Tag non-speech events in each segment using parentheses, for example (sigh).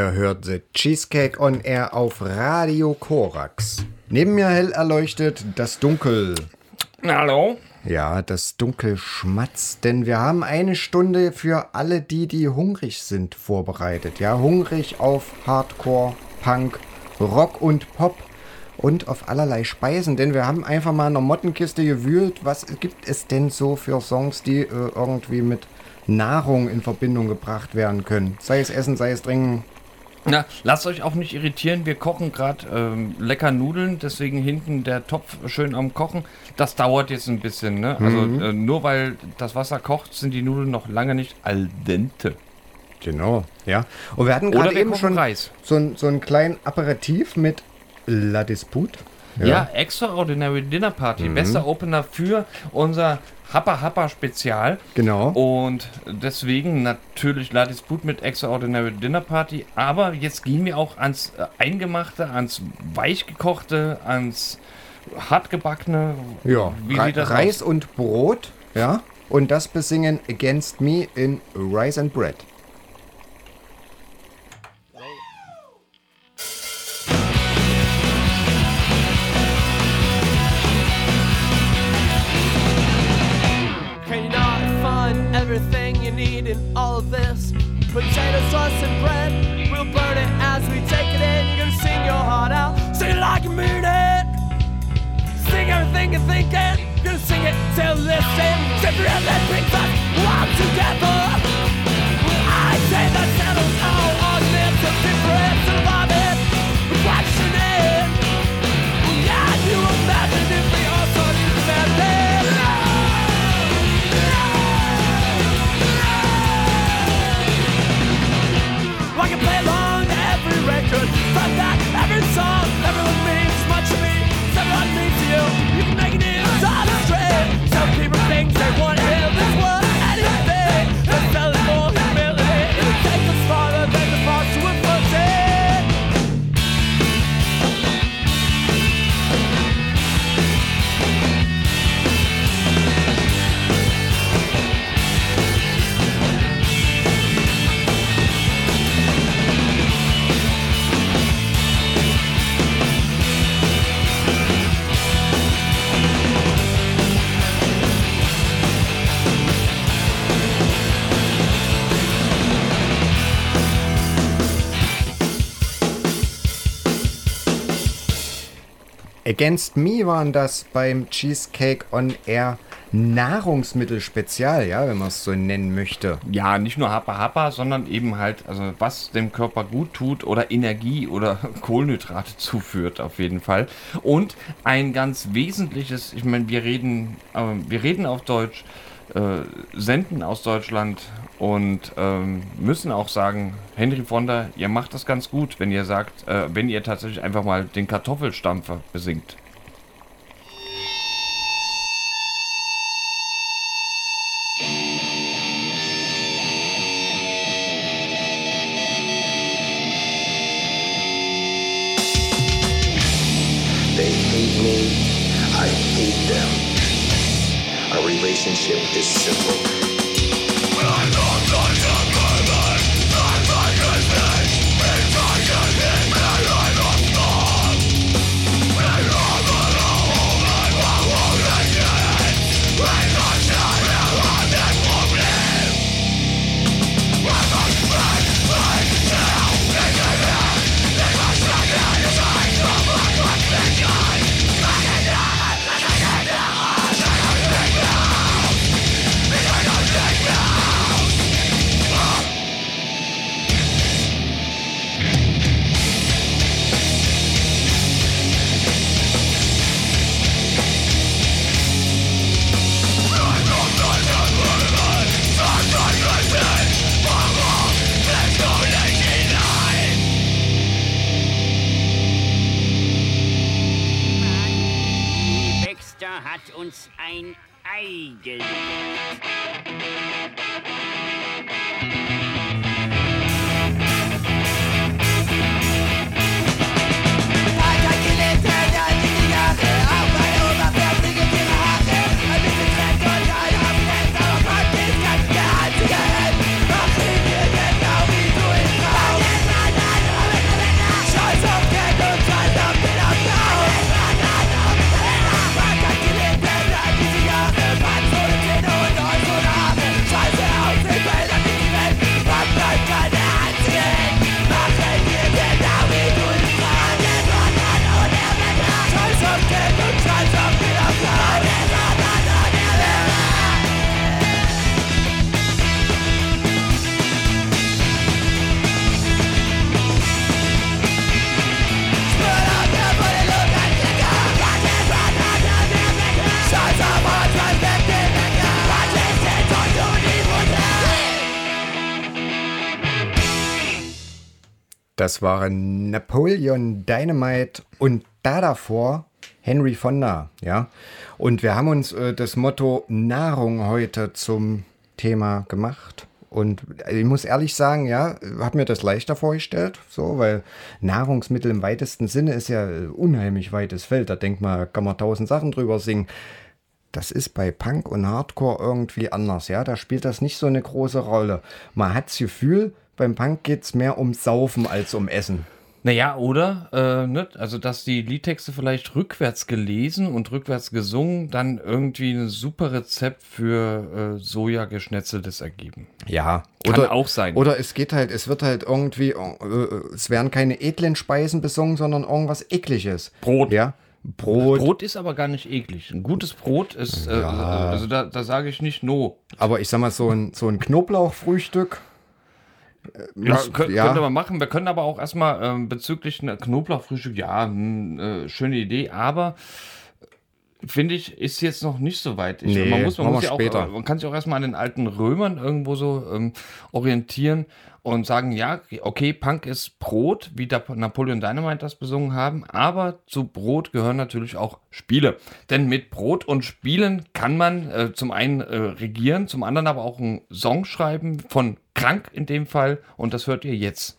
Ihr hört The Cheesecake on Air auf Radio Korax. Neben mir hell erleuchtet das Dunkel. Hallo? Ja, das Dunkel schmatzt, denn wir haben eine Stunde für alle die, die hungrig sind, vorbereitet. Ja, hungrig auf Hardcore, Punk, Rock und Pop und auf allerlei Speisen, denn wir haben einfach mal in der Mottenkiste gewühlt, was gibt es denn so für Songs, die äh, irgendwie mit Nahrung in Verbindung gebracht werden können. Sei es Essen, sei es Trinken, na, lasst euch auch nicht irritieren. Wir kochen gerade ähm, lecker Nudeln, deswegen hinten der Topf schön am Kochen. Das dauert jetzt ein bisschen. Ne? Also mhm. äh, nur weil das Wasser kocht, sind die Nudeln noch lange nicht al dente. Genau, ja. Und wir hatten gerade eben schon Reis. So, ein, so einen kleinen Aperitif mit La Dispute. Ja, ja Extraordinary Dinner Party. Mhm. Bester Opener für unser Happa Happa Spezial. Genau. Und deswegen natürlich Ladisput mit Extraordinary Dinner Party. Aber jetzt gehen wir auch ans äh, Eingemachte, ans Weichgekochte, ans Hartgebackene. Ja, Wie Re Reis aus? und Brot. Ja. Und das besingen Against Me in Rice and Bread. everything you need in all of this. Potato sauce and bread, we'll burn it as we take it in. You're gonna sing your heart out, sing it like you mean it. Sing everything you're thinking, you're gonna sing it till this end. Separate and bring us wild together. Against Me waren das beim Cheesecake on Air Nahrungsmittelspezial, ja, wenn man es so nennen möchte. Ja, nicht nur Hapa Hapa, sondern eben halt, also was dem Körper gut tut oder Energie oder (laughs) Kohlenhydrate zuführt, auf jeden Fall. Und ein ganz wesentliches, ich meine, wir reden, äh, wir reden auf Deutsch, äh, senden aus Deutschland und ähm, müssen auch sagen, Henry Fonda, ihr macht das ganz gut, wenn ihr sagt, äh, wenn ihr tatsächlich einfach mal den Kartoffelstampfer besingt. Relationship is simple. Das waren Napoleon Dynamite und da davor Henry Fonda, ja. Und wir haben uns äh, das Motto Nahrung heute zum Thema gemacht. Und ich muss ehrlich sagen, ja, habe mir das leichter vorgestellt, so, weil Nahrungsmittel im weitesten Sinne ist ja äh, unheimlich weites Feld. Da denkt man, kann man tausend Sachen drüber singen. Das ist bei Punk und Hardcore irgendwie anders, ja. Da spielt das nicht so eine große Rolle. Man hat das Gefühl, beim Punk geht es mehr um Saufen als um Essen. Naja, oder, äh, ne? also dass die Liedtexte vielleicht rückwärts gelesen und rückwärts gesungen, dann irgendwie ein super Rezept für äh, Sojageschnetzeltes ergeben. Ja, Kann oder auch sein. Oder es geht halt, es wird halt irgendwie, äh, es werden keine edlen Speisen besungen, sondern irgendwas ekliges. Brot. Ja. Brot. Brot ist aber gar nicht eklig. Ein gutes Brot ist, äh, Ja. also da, da sage ich nicht no. Aber ich sag mal, so ein, so ein Knoblauchfrühstück. Äh, Ja, könnte man machen. Wir können aber auch erstmal ähm, bezüglich einer Knoblauchfrühstück, ja, hm, äh, schöne Idee, aber äh, finde ich, ist jetzt noch nicht so weit. Ich, Nee, man muss, man, muss ja auch, später. äh, man kann sich auch erstmal an den alten Römern irgendwo so ähm, orientieren und sagen, ja, okay, Punk ist Brot, wie Napoleon Dynamite das besungen haben, aber zu Brot gehören natürlich auch Spiele. Denn mit Brot und Spielen kann man äh, zum einen äh, regieren, zum anderen aber auch einen Song schreiben, von Krank in dem Fall, und das hört ihr jetzt.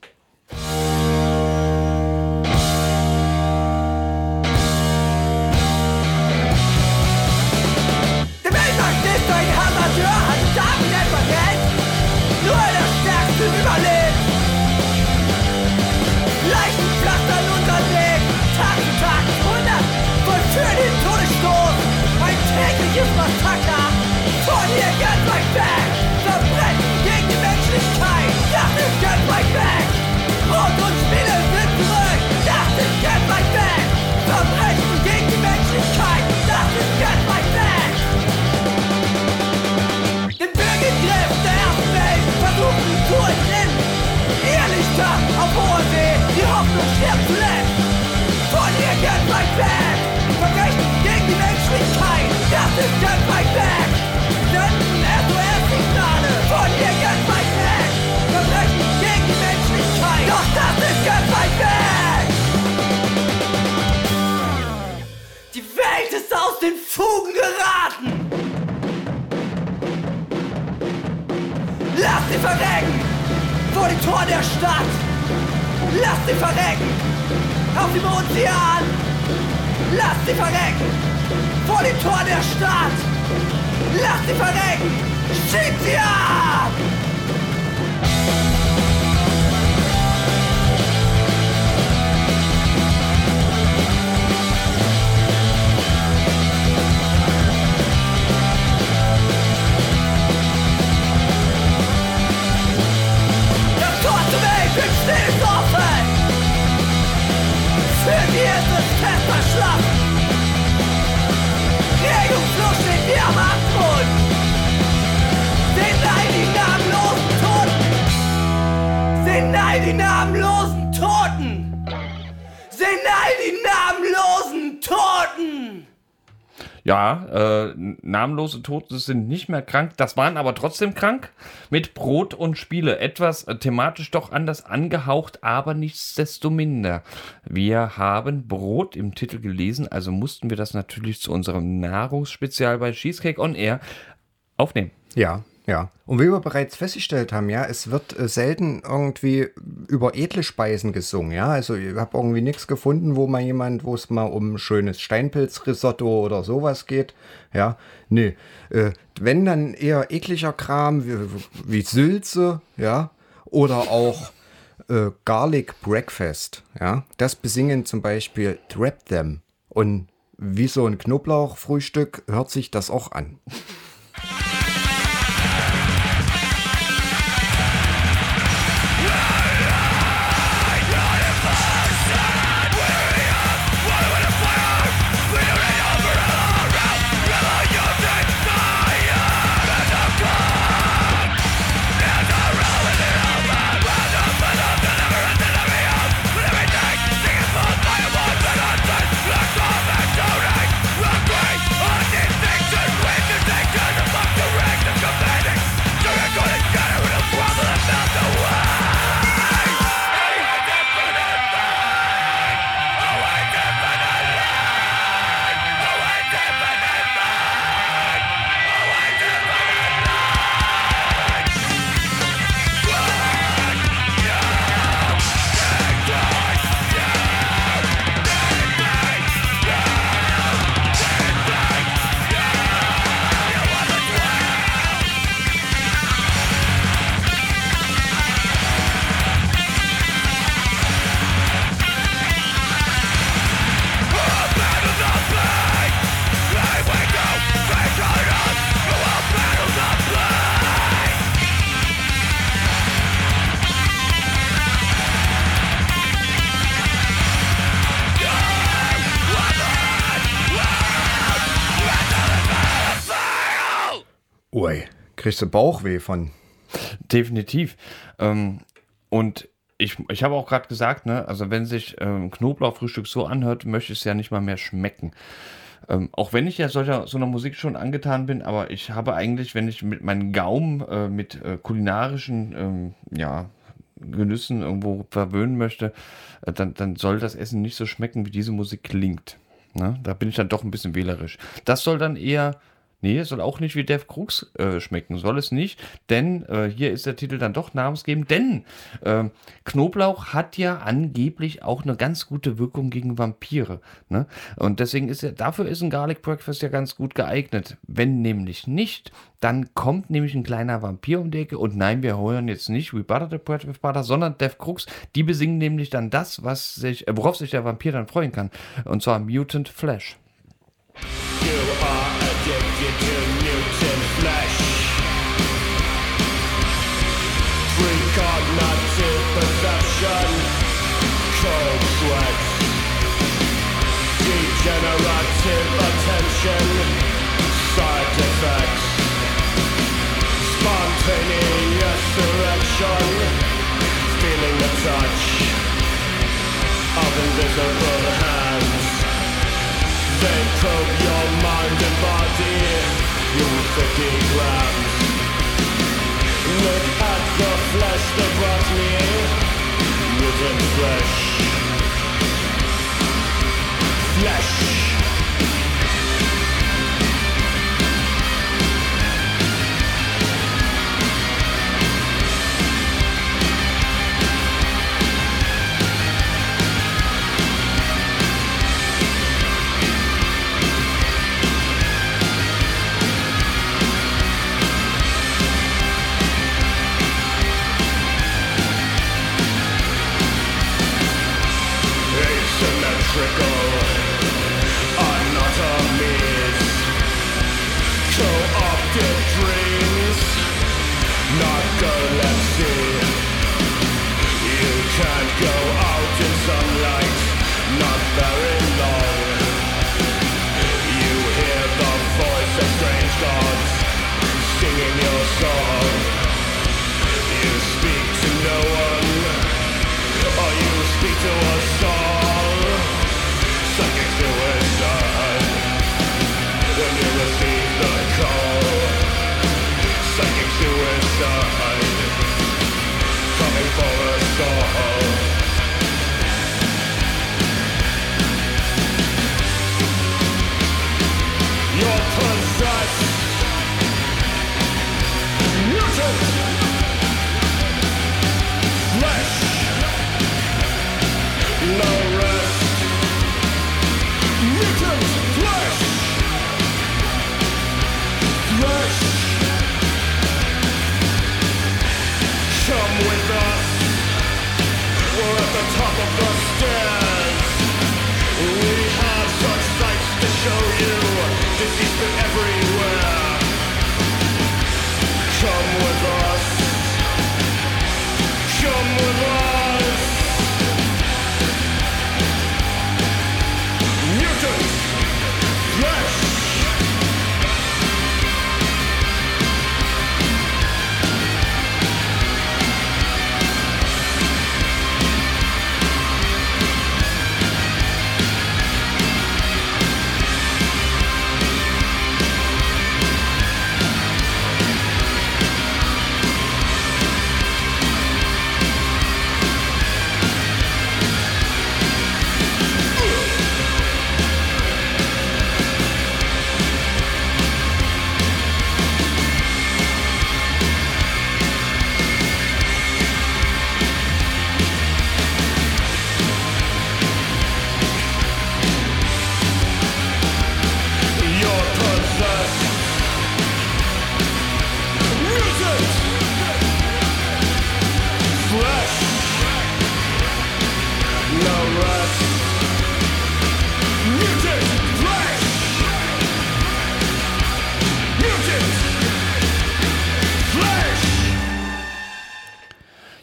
Namenlose Tote sind nicht mehr krank, das waren aber trotzdem krank mit Brot und Spiele. Etwas äh, thematisch doch anders angehaucht, aber nichtsdestominder. Wir haben Brot im Titel gelesen, also mussten wir das natürlich zu unserem Nahrungsspezial bei Cheesecake on Air aufnehmen. Ja, ja. Und wie wir bereits festgestellt haben, ja, es wird äh, selten irgendwie über edle Speisen gesungen, ja. Also ich habe irgendwie nichts gefunden, wo mal jemand, wo es mal um schönes Steinpilzrisotto oder sowas geht, ja. Nee, äh, wenn dann eher ekliger Kram wie, wie Sülze, ja, oder auch äh, Garlic Breakfast, ja. Das besingen zum Beispiel Trap Them. Und wie so ein Knoblauchfrühstück hört sich das auch an. Kriegst du Bauchweh von. Definitiv. Ähm, und ich, ich habe auch gerade gesagt, ne, also wenn sich ähm, Knoblauchfrühstück so anhört, möchte ich es ja nicht mal mehr schmecken. Ähm, auch wenn ich ja solcher, so einer Musik schon angetan bin, aber ich habe eigentlich, wenn ich mit meinem Gaumen äh, mit äh, kulinarischen ähm, ja, Genüssen irgendwo verwöhnen möchte, äh, dann, dann soll das Essen nicht so schmecken, wie diese Musik klingt. Ne? Da bin ich dann doch ein bisschen wählerisch. Das soll dann eher Nee, es soll auch nicht wie Dev Krux äh, schmecken, soll es nicht, denn äh, hier ist der Titel dann doch namensgebend, denn äh, Knoblauch hat ja angeblich auch eine ganz gute Wirkung gegen Vampire. Ne? Und deswegen ist er, dafür ist ein Garlic Breakfast ja ganz gut geeignet. Wenn nämlich nicht, dann kommt nämlich ein kleiner Vampir um die Ecke und nein, wir hören jetzt nicht We Butter the Bread with Butter, sondern Dev Krux, die besingen nämlich dann das, was sich, äh, worauf sich der Vampir dann freuen kann, und zwar Mutant Flesh. Side effects, spontaneous erection, feeling the touch of invisible hands. They probe your mind and body, you 50 grams. Look at the flesh me, flesh. Flesh.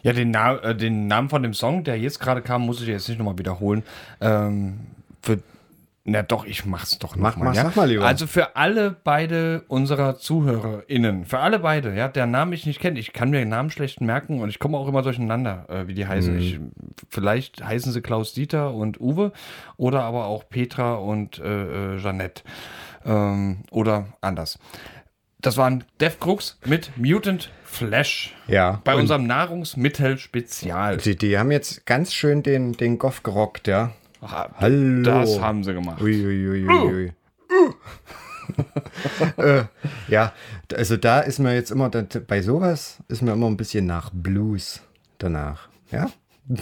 Ja, den, Na äh, den Namen von dem Song, der jetzt gerade kam, muss ich jetzt nicht nochmal wiederholen. Ähm, für, na doch, ich mach's doch Mach mal, ja? sag mal lieber. Also für alle beide unserer ZuhörerInnen, für alle beide, ja, der Namen ich nicht kenne, ich kann mir den Namen schlecht merken und ich komme auch immer durcheinander, äh, wie die heißen. Mhm. Ich, vielleicht heißen sie Klaus Dieter und Uwe oder aber auch Petra und äh, äh, Jeanette. Ähm, oder anders. Das waren Death Crooks mit Mutant Flash. Ja. Bei unserem Nahrungsmittel-Spezial. Die, die haben jetzt ganz schön den, den Goff gerockt, ja. Ah, Hallo. Das haben sie gemacht. Uiuiuiui. (laughs) äh, ja, also da ist mir jetzt immer, bei sowas ist mir immer ein bisschen nach Blues danach, ja. (laughs)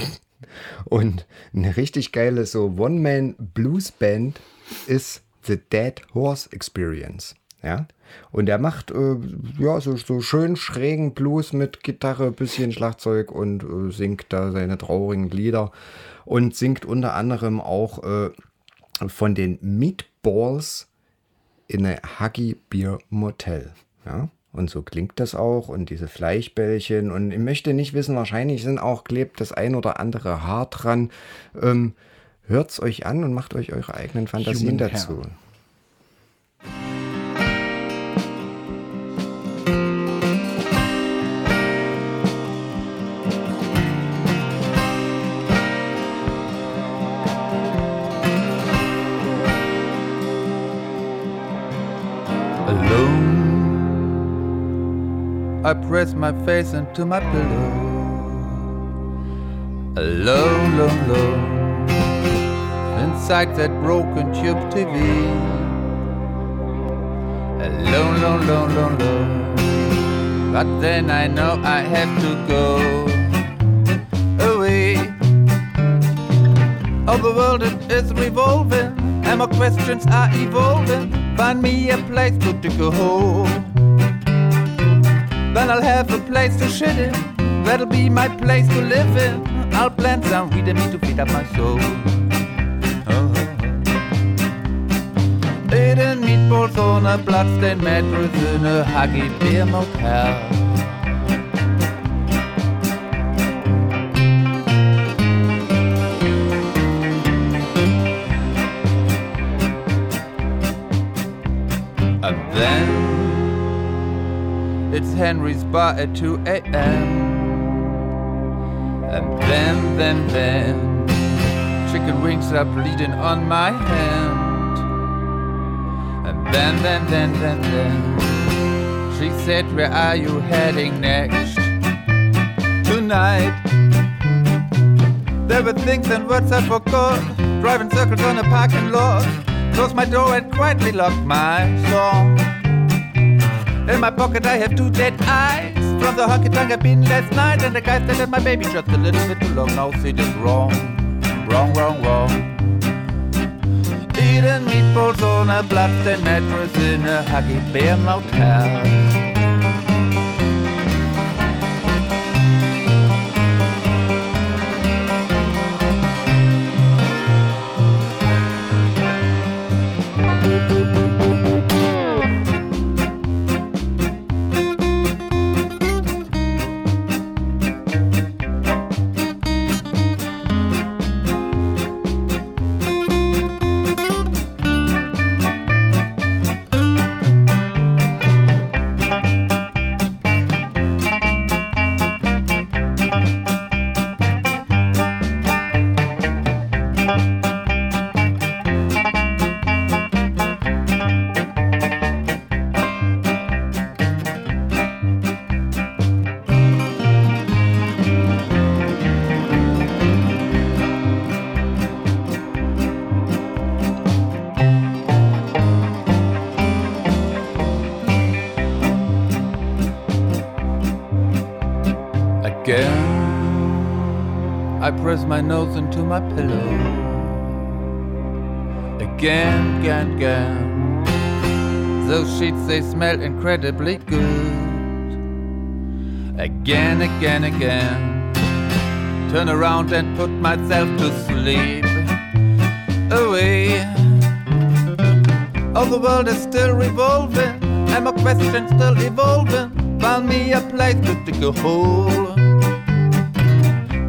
Und eine richtig geile so One-Man-Blues-Band ist The Dead Horse Experience, ja. Und er macht äh, ja so, so schön schrägen Blues mit Gitarre, bisschen Schlagzeug und äh, singt da seine traurigen Lieder und singt unter anderem auch äh, von den Meatballs in a Huggy Beer Motel. Ja? Und so klingt das auch. Und diese Fleischbällchen. Und ich möchte nicht wissen, wahrscheinlich sind auch, klebt das ein oder andere Haar dran. Ähm, hört's euch an und macht euch eure eigenen Fantasien Human dazu. Hair. I press my face into my pillow. Alone, alone, alone, inside that broken tube TV. Alone, alone, alone, alone, alone. But then I know I have to go away. Oh, the world is revolving, and my questions are evolving. Find me a place to go home. Then I'll have a place to shit in. That'll be my place to live in. I'll plant some weed in me to feed up my soul. Uh-huh. Oh. Eating meatballs on a bloodstained mattress in a huggy beer motel. It's Henry's bar at 2 a.m. And then, then, then, chicken wings are bleeding on my hand. And then, then, then, then, then, she said, Where are you heading next? Tonight. There were things and words I forgot. Driving circles on a parking lot. Closed my door and quietly locked my song. In my pocket I have two dead eyes. From the honky tonk I've been last night And the guy said that my baby just a little bit too long. Now this wrong, wrong, wrong, wrong. Eating meatballs on a bloodstained mattress In a Huggy Bear motel I press my nose into my pillow. Again, again, again. Those sheets, they smell incredibly good. Again, again, again. Turn around and put myself to sleep. Away. Oh, the world is still revolving, and my question's still evolving. Found me a place to dig a hole.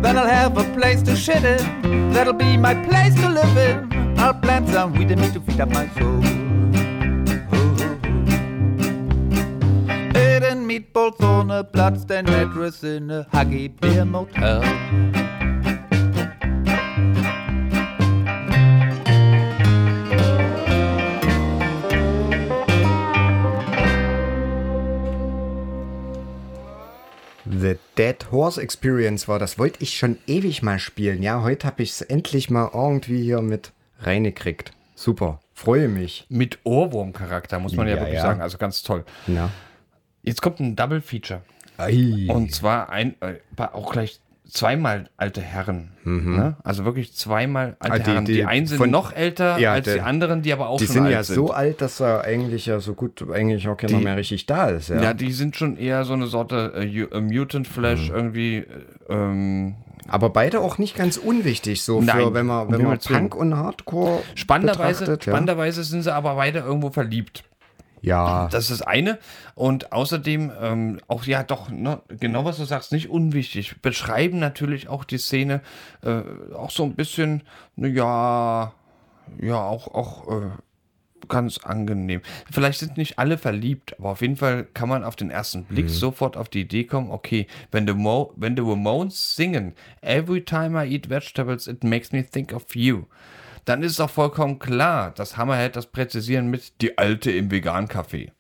Then I'll have a place to shit in. That'll be my place to live in. I'll plant some weed in me to feed up my soul. Eating meatballs on a bloodstained mattress in a Huggy Beer motel. The Dead Horse Experience war, das wollte ich schon ewig mal spielen. Ja, heute habe ich es endlich mal irgendwie hier mit reingekriegt. Super, freue mich. Mit Ohrwurm-Charakter, muss man ja, Ja, wirklich ja. sagen. Also ganz toll. Na. Jetzt kommt ein Double-Feature. Ei. Und zwar ein, äh, auch gleich zweimal alte Herren. Ne? Also wirklich zweimal alte Ah, die- Herren. Die, die einen sind von- noch älter Ja, als der- die anderen, die aber auch die schon sind alt ja sind. so alt, dass er eigentlich ja so gut eigentlich auch keiner Die- mehr richtig da ist. Ja. Ja, die sind schon eher so eine Sorte äh, äh, Mutant Flash Mhm. irgendwie. Äh, ähm, Aber beide auch nicht ganz unwichtig, so Nein, für wenn man, wenn man. Punk und Hardcore spannenderweise, betrachtet. Ja. spannenderweise sind sie aber beide irgendwo verliebt. Ja. Das ist das eine. Und außerdem, ähm, auch ja doch, ne, genau was du sagst, nicht unwichtig. Beschreiben natürlich auch die Szene äh, auch so ein bisschen, ne, ja, ja, auch, auch äh, ganz angenehm. Vielleicht sind nicht alle verliebt, aber auf jeden Fall kann man auf den ersten Blick sofort auf die Idee kommen, okay, wenn die, Mo wenn die Ramones singen, Every time I eat vegetables, it makes me think of you, dann ist es auch vollkommen klar, dass Hammerhead das präzisieren mit die Alte im Vegan-Café.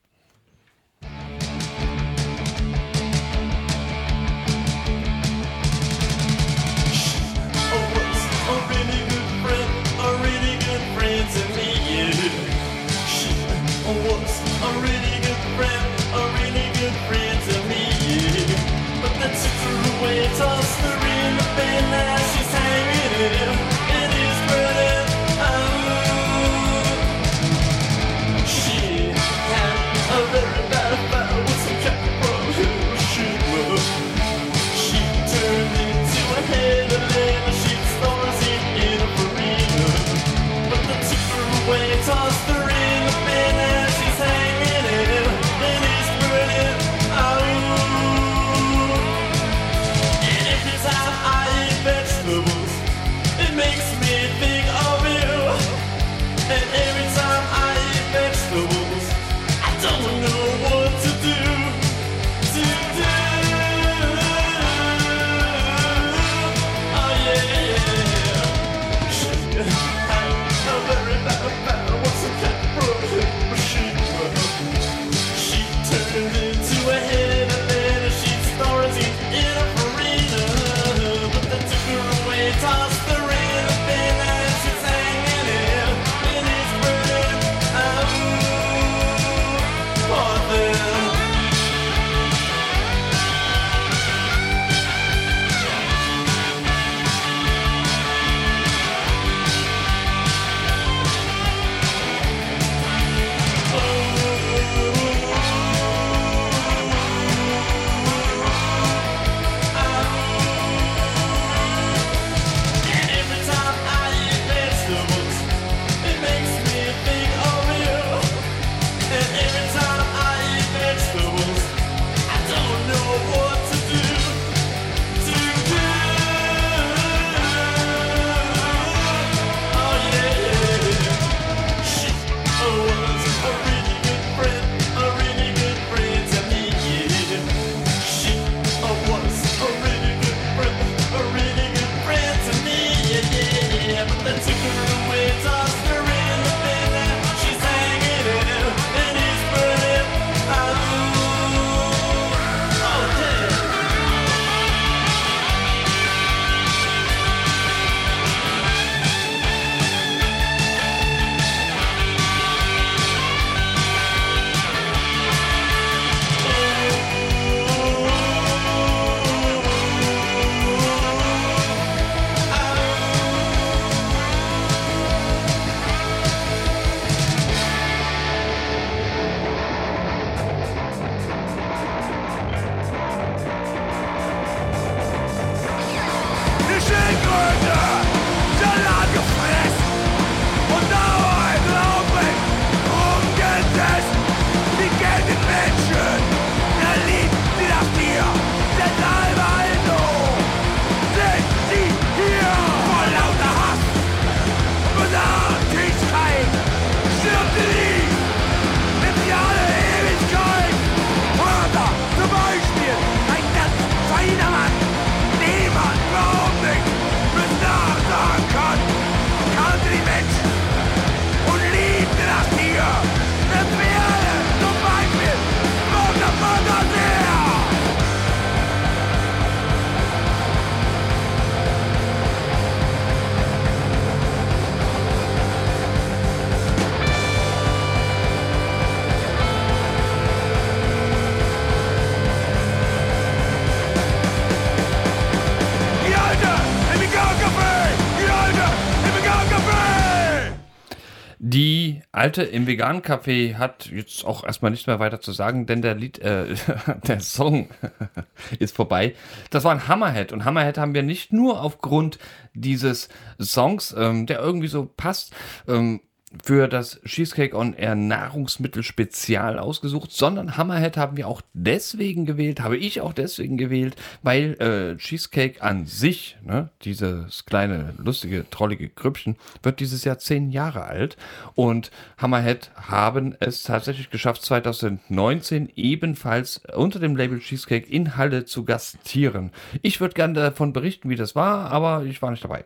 Alte im veganen Café hat jetzt auch erstmal nichts mehr weiter zu sagen, denn der Lied, äh, (laughs) der Song (laughs) ist vorbei. Das war ein Hammerhead und Hammerhead haben wir nicht nur aufgrund dieses Songs, ähm, der irgendwie so passt, ähm, für das Cheesecake on Air Nahrungsmittel Spezial ausgesucht, sondern Hammerhead haben wir auch deswegen gewählt, habe ich auch deswegen gewählt, weil äh, Cheesecake an sich, ne, dieses kleine, lustige, trollige Grüppchen, wird dieses Jahr zehn Jahre alt und Hammerhead haben es tatsächlich geschafft, 2019 ebenfalls unter dem Label Cheesecake in Halle zu gastieren. Ich würde gerne davon berichten, wie das war, aber ich war nicht dabei.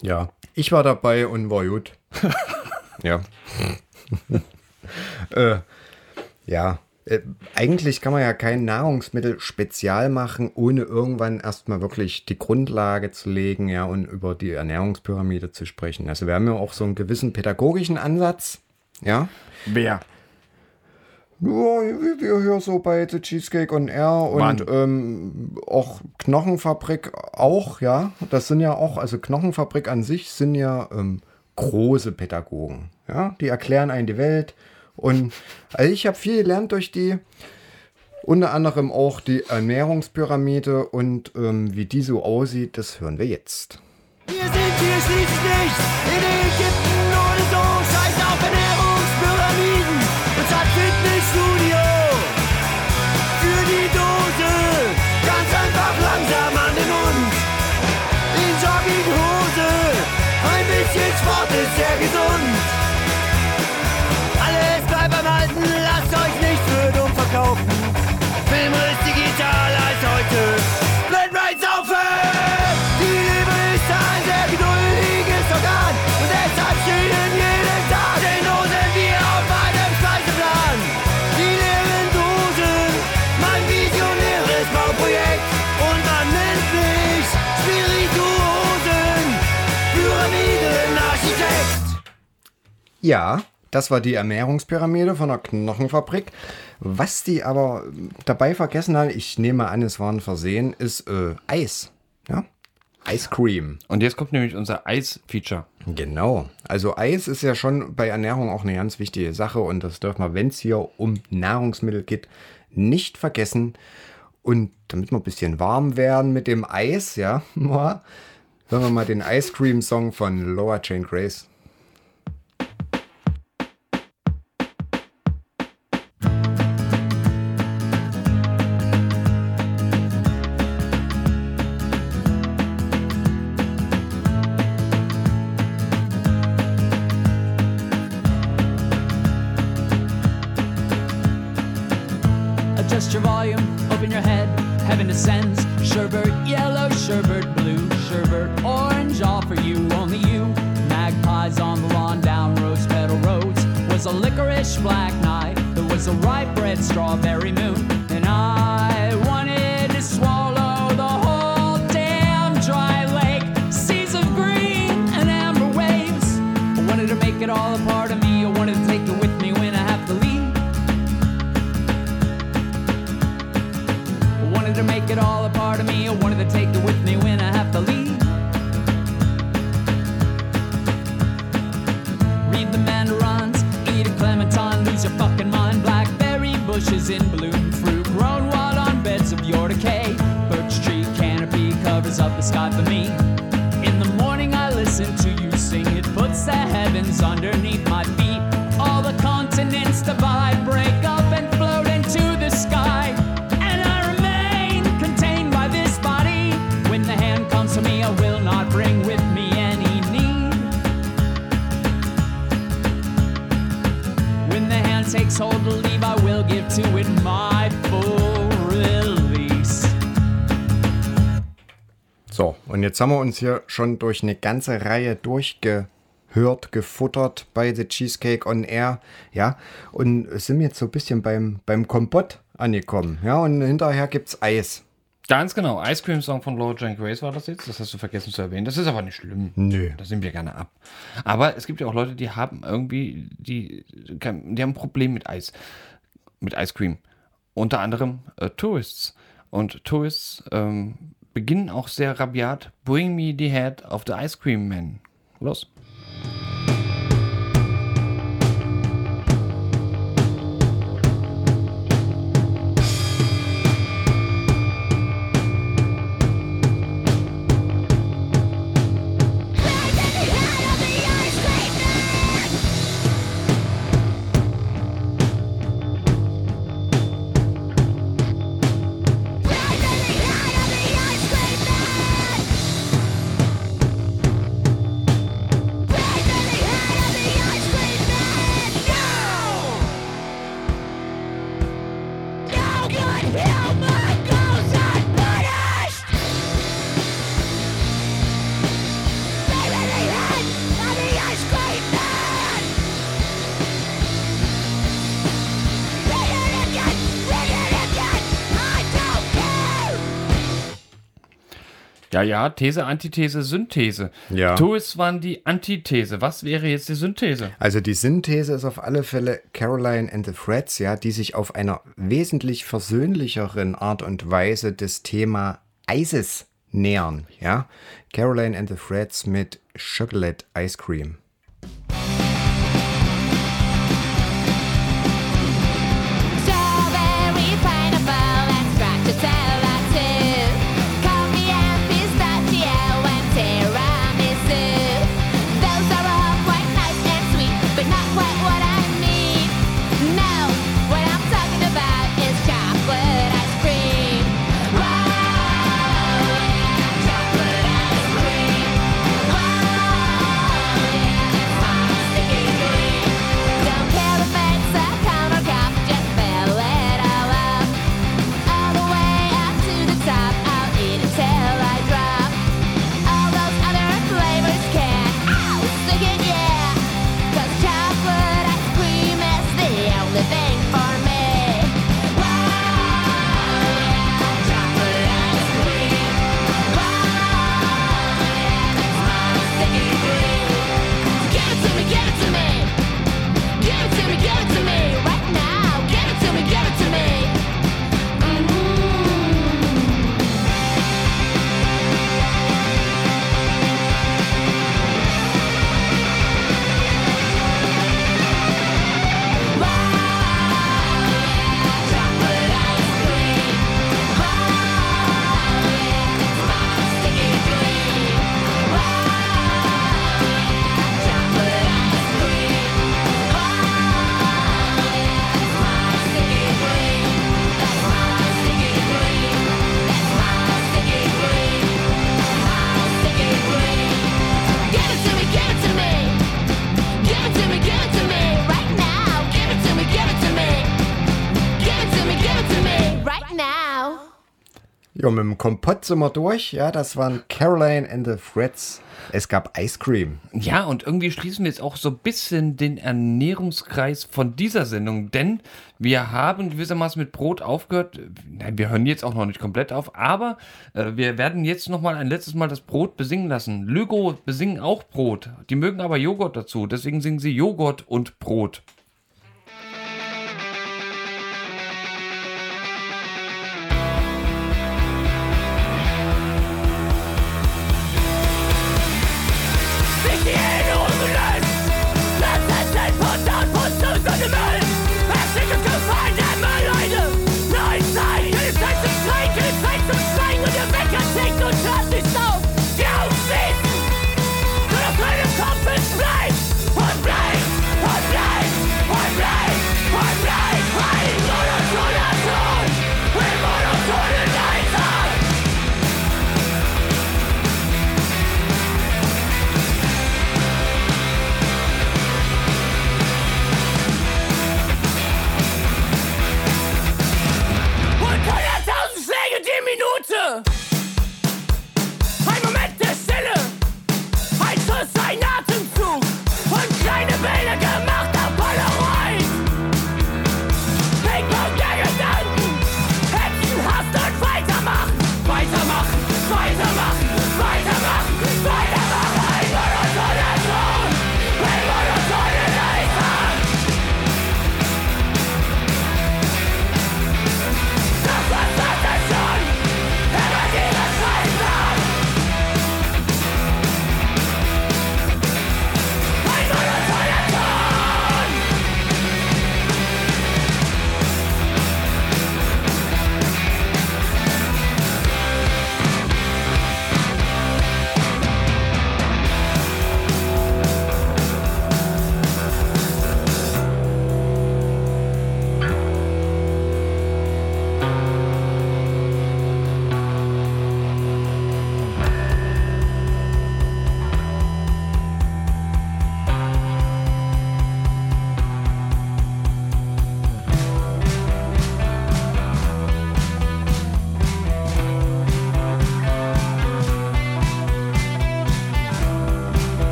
Ja, ich war dabei und war gut. (laughs) ja. (laughs) äh, ja. Äh, eigentlich kann man ja kein Nahrungsmittel spezial machen, ohne irgendwann erstmal wirklich die Grundlage zu legen, ja, und über die Ernährungspyramide zu sprechen. Also wir haben ja auch so einen gewissen pädagogischen Ansatz, ja. Wer? Ja, wie wir hier so bei The Cheesecake on Air und ähm, auch Knochenfabrik auch, ja. Das sind ja auch, also Knochenfabrik an sich sind ja ähm, große Pädagogen. Ja, die erklären einen die Welt. Und also ich habe viel gelernt durch die, unter anderem auch die Ernährungspyramide und ähm, wie die so aussieht, das hören wir jetzt. Wir sind hier schließlich in Ägypten Ja, das war die Ernährungspyramide von der Knochenfabrik. Was die aber dabei vergessen haben, ich nehme an, es war ein Versehen, ist äh, Eis. Ja? Ice Cream. Und jetzt kommt nämlich unser Eis-Feature. Genau. Also Eis ist ja schon bei Ernährung auch eine ganz wichtige Sache und das dürfen wir, wenn es hier um Nahrungsmittel geht, nicht vergessen. Und damit wir ein bisschen warm werden mit dem Eis, ja, (laughs) hören wir mal den Ice Cream Song von Lower Chain Grace. Heaven descends. Sherbert yellow, sherbert blue, sherbert orange, all for you, only you. magpies on the lawn down rose petal roads. Was a licorice black night. There was a ripe red strawberry moon. Bushes in bloom, fruit grown wild on beds of your decay. Birch tree canopy covers up the sky for me. In the morning I listen to you sing, it puts the heavens underneath my feet. All the continents divide, break up and float into the sky. And I remain contained by this body. When the hand comes to me, I will not bring with me any need. When the hand takes hold will give to it my full release. So, und jetzt haben wir uns hier schon durch eine ganze Reihe durchgehört, gefuttert bei The Cheesecake on Air, ja, und sind jetzt so ein bisschen beim, beim Kompott angekommen, ja, und hinterher gibt's Eis. Ganz genau. Ice Cream Song von Lord Jane Grace war das jetzt. Das hast du vergessen zu erwähnen. Das ist aber nicht schlimm. Nö. Da sind wir gerne ab. Aber es gibt ja auch Leute, die haben irgendwie, die, die haben ein Problem mit Eis. Mit Ice Cream. Unter anderem äh, Tourists. Und Tourists ähm, beginnen auch sehr rabiat. Bring me the head of the Ice Cream Man. Los. Ja, ja, These, Antithese, Synthese. Ja. Tourists waren die Antithese. Was wäre jetzt die Synthese? Also die Synthese ist auf alle Fälle Caroline and the Threads, ja, die sich auf einer wesentlich versöhnlicheren Art und Weise des Thema Eises nähern, ja. Caroline and the Threads mit Chocolate Ice Cream. Ja, mit dem Kompott sind wir durch. Ja, das waren Caroline and the Freds. Es gab Ice Cream. Ja, und irgendwie schließen wir jetzt auch so ein bisschen den Ernährungskreis von dieser Sendung, denn wir haben gewissermaßen mit Brot aufgehört. Nein, wir hören jetzt auch noch nicht komplett auf, aber äh, wir werden jetzt noch mal ein letztes Mal das Brot besingen lassen. Lügo besingen auch Brot. Die mögen aber Joghurt dazu, deswegen singen sie Joghurt und Brot.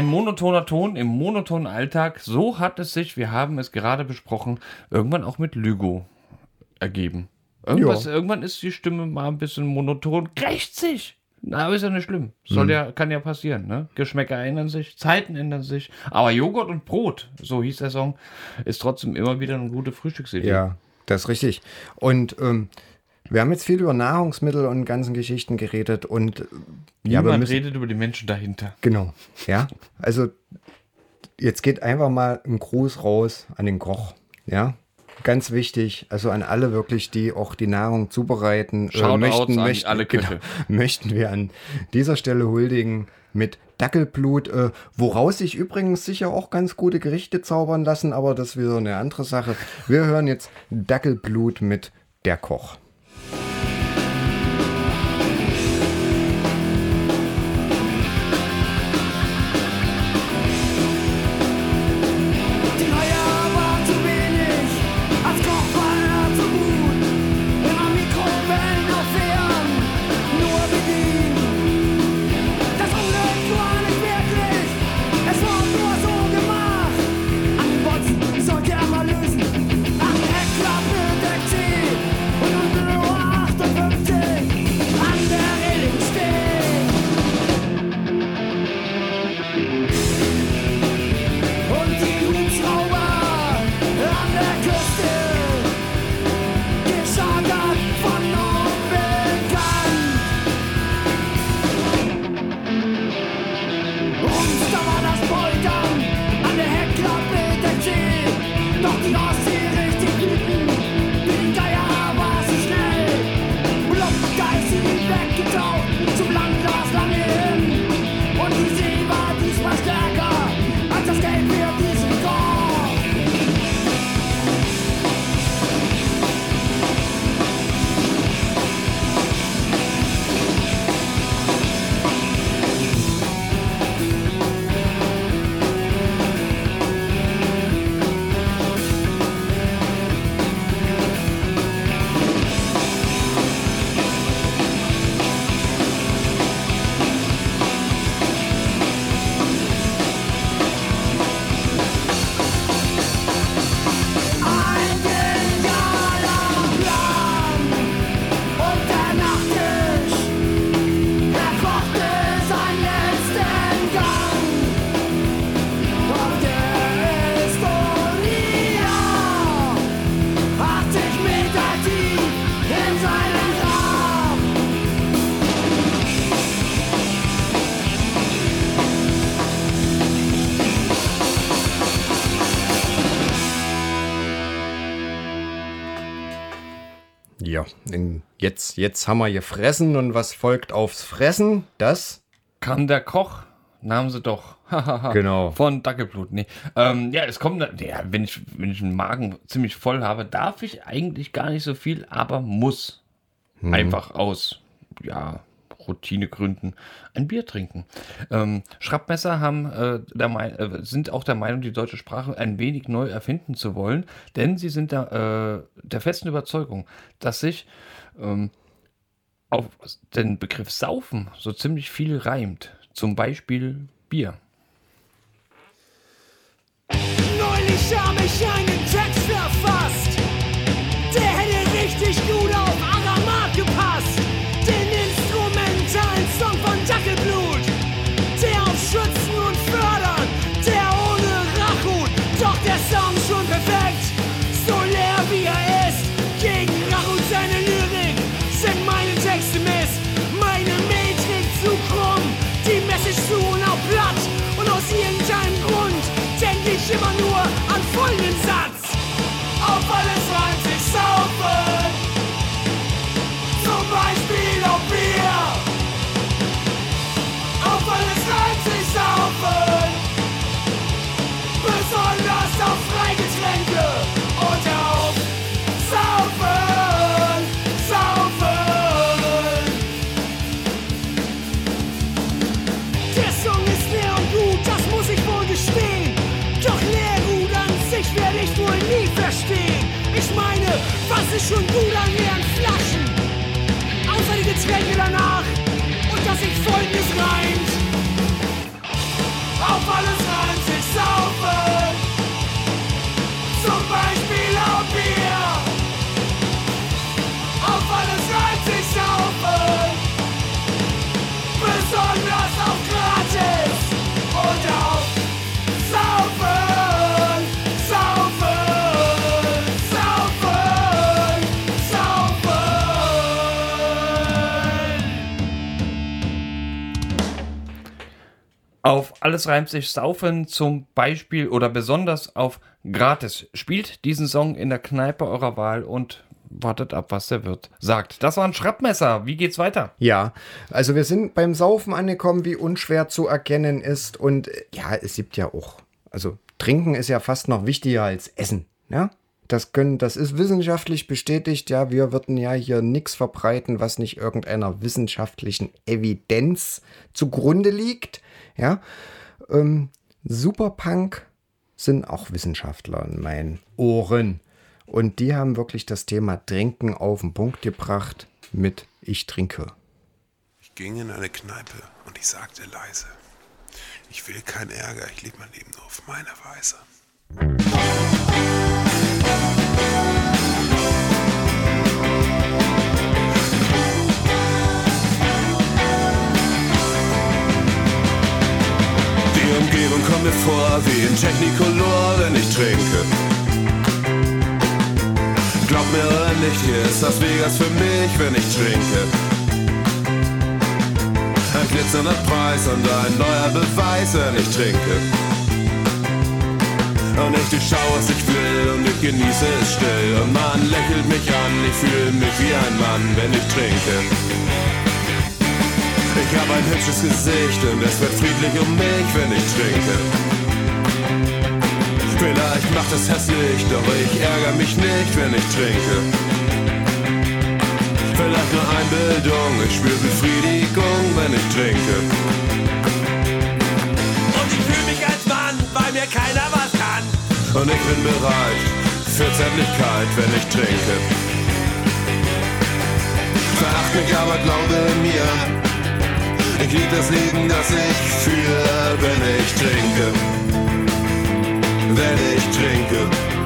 Ein monotoner Ton im monotonen Alltag, so hat es sich, wir haben es gerade besprochen, irgendwann auch mit Lügo ergeben. Irgendwann ist die Stimme mal ein bisschen monoton, rächt sich. Na, aber ist ja nicht schlimm. Soll Mhm. ja, kann ja passieren, ne? Geschmäcker ändern sich, Zeiten ändern sich. Aber Joghurt und Brot, so hieß der Song, ist trotzdem immer wieder eine gute Frühstücksidee. Ja, das ist richtig. Und ähm, wir haben jetzt viel über Nahrungsmittel und ganzen Geschichten geredet und äh, ja, Niemand müssen, redet über die Menschen dahinter. Genau, ja. Also jetzt geht einfach mal ein Gruß raus an den Koch, ja. Ganz wichtig, also an alle wirklich, die auch die Nahrung zubereiten. äh, Shoutouts möchten, an möchten, alle Köche. (laughs) Genau, möchten wir an dieser Stelle huldigen mit Dackelblut, äh, woraus sich übrigens sicher auch ganz gute Gerichte zaubern lassen, aber das ist wieder eine andere Sache. Wir hören jetzt Dackelblut mit der Koch. Jetzt, jetzt haben wir gefressen und was folgt aufs Fressen? Das? Kann der Koch? Nahmen sie doch. (laughs) Genau. Von Dackelblut. Nee. Ähm, ja, es kommt, ja, wenn ich, wenn ich einen Magen ziemlich voll habe, darf ich eigentlich gar nicht so viel, aber muss einfach aus, ja, Routinegründen ein Bier trinken. Ähm, Schrappmesser haben, äh, äh, sind auch der Meinung, die deutsche Sprache ein wenig neu erfinden zu wollen, denn sie sind der, äh, der festen Überzeugung, dass sich ähm, auf den Begriff Saufen so ziemlich viel reimt. Zum Beispiel Bier. Neulich hab ich einen Irgendeinem Grund denk ich immer nur an folgenden was ist schon Auf alles reimt sich Saufen zum Beispiel oder besonders auf gratis. Spielt diesen Song in der Kneipe eurer Wahl und wartet ab, was der Wirt sagt. Das war ein Schrappmesser. Wie geht's weiter? Ja, also wir sind beim Saufen angekommen, wie unschwer zu erkennen ist. Und äh, ja, es gibt ja auch, also trinken ist ja fast noch wichtiger als essen. Ja, das können, das ist wissenschaftlich bestätigt. Ja, wir würden ja hier nichts verbreiten, was nicht irgendeiner wissenschaftlichen Evidenz zugrunde liegt. Ja, ähm, Superpunk sind auch Wissenschaftler in meinen Ohren. Und die haben wirklich das Thema Trinken auf den Punkt gebracht mit Ich trinke. Ich ging in eine Kneipe und ich sagte leise: Ich will keinen Ärger, ich lebe mein Leben nur auf meine Weise. Die Umgebung kommt mir vor wie in Technicolor, wenn ich trinke. Glaub mir oder nicht, hier ist Las Vegas für mich, wenn ich trinke. Ein glitzernder Preis und ein neuer Beweis, wenn ich trinke. Und ich durchschaue, was ich will und ich genieße es still. Und man lächelt mich an, ich fühle mich wie ein Mann, wenn ich trinke. Ich habe ein hübsches Gesicht und es wird friedlich um mich, wenn ich trinke. Vielleicht macht es hässlich, doch ich ärgere mich nicht, wenn ich trinke. Vielleicht nur Einbildung, ich spüre Befriedigung, wenn ich trinke. Mann, weil mir keiner was kann. Und ich bin bereit für Zärtlichkeit, wenn ich trinke. Veracht mich, aber glaube mir, ich lieb das Leben, das ich fühle, wenn ich trinke. Wenn ich trinke.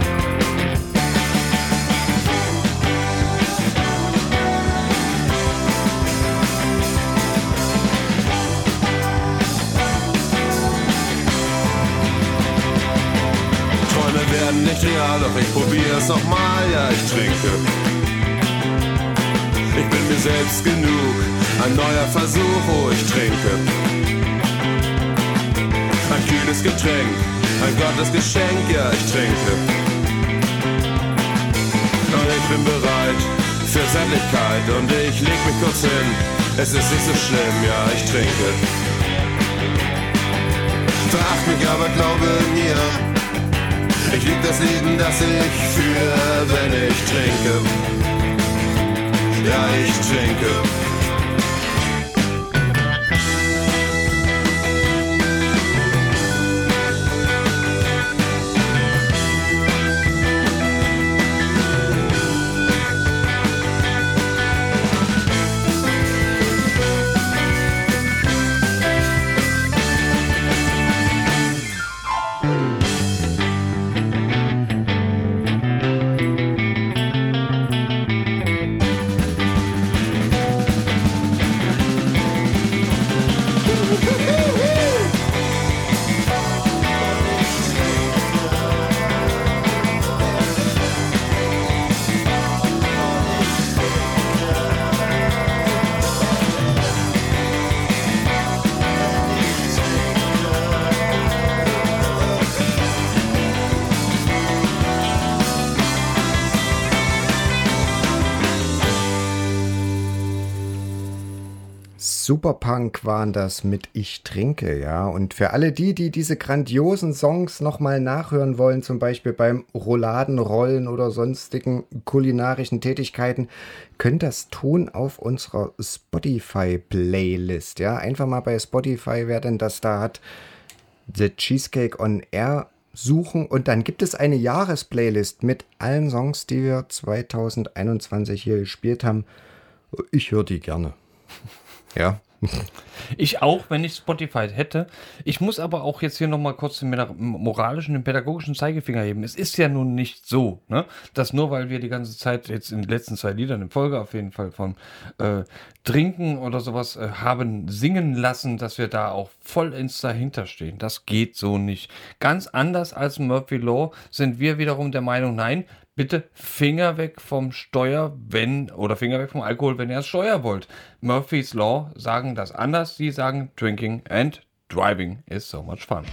Nicht real, doch ich probiere es nochmal, ja, ich trinke. Ich bin mir selbst genug, ein neuer Versuch, wo ich trinke. Ein kühles Getränk, ein Gottesgeschenk, ja, ich trinke. Und ich bin bereit für Sämtlichkeit und ich leg mich kurz hin. Es ist nicht so schlimm, ja, ich trinke. Veracht mich, aber glaube mir, ich lieb das Leben, das ich führe, wenn ich trinke. Ja, ich trinke. Superpunk waren das mit Ich trinke, ja. Und für alle die, die diese grandiosen Songs nochmal nachhören wollen, zum Beispiel beim Rouladenrollen oder sonstigen kulinarischen Tätigkeiten, könnt das tun auf unserer Spotify-Playlist, ja. Einfach mal bei Spotify, wer denn das da hat, The Cheesecake on Air suchen und dann gibt es eine Jahresplaylist mit allen Songs, die wir 2021 hier gespielt haben. Ich höre die gerne. (laughs) Ja. Ich auch, wenn ich Spotify hätte. Ich muss aber auch jetzt hier nochmal kurz den moralischen, den pädagogischen Zeigefinger heben. Es ist ja nun nicht so, ne, dass nur weil wir die ganze Zeit jetzt in den letzten zwei Liedern in Folge auf jeden Fall von äh, Trinken oder sowas äh, haben singen lassen, dass wir da auch vollends dahinter stehen. Das geht so nicht. Ganz anders als Murphy Law sind wir wiederum der Meinung, nein, bitte Finger weg vom Steuer, wenn, oder Finger weg vom Alkohol, wenn ihr es Steuer wollt. Murphy's Law sagen das anders. Sie sagen Drinking and Driving is so much fun.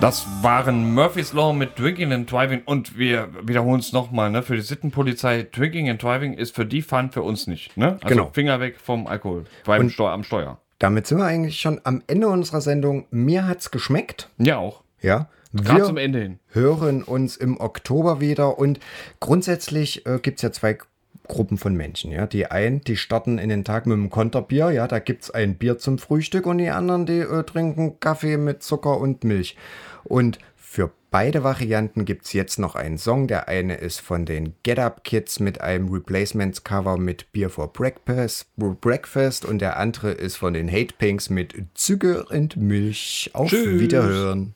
Das waren Murphy's Law mit Drinking and Driving und wir wiederholen es nochmal, ne? Für die Sittenpolizei, Drinking and Driving ist für die Fun, für uns nicht, ne? Also Genau. Finger weg vom Alkohol, beim Steu am Steuer. Damit sind wir eigentlich schon am Ende unserer Sendung. Mir hat's geschmeckt. Ja, auch. Ja. Gerade Wir zum Ende hin. hören uns im Oktober wieder und grundsätzlich äh, gibt es ja zwei Gruppen von Menschen. Ja. Die einen, die starten in den Tag mit einem Konterbier, ja, da gibt es ein Bier zum Frühstück und die anderen, die äh, trinken Kaffee mit Zucker und Milch. Und für beide Varianten gibt es jetzt noch einen Song. Der eine ist von den Get Up Kids mit einem Replacements-Cover mit Beer for Breakfast, Breakfast und der andere ist von den Hate Pinks mit Zucker und Milch. Auf Tschüss. Wiederhören.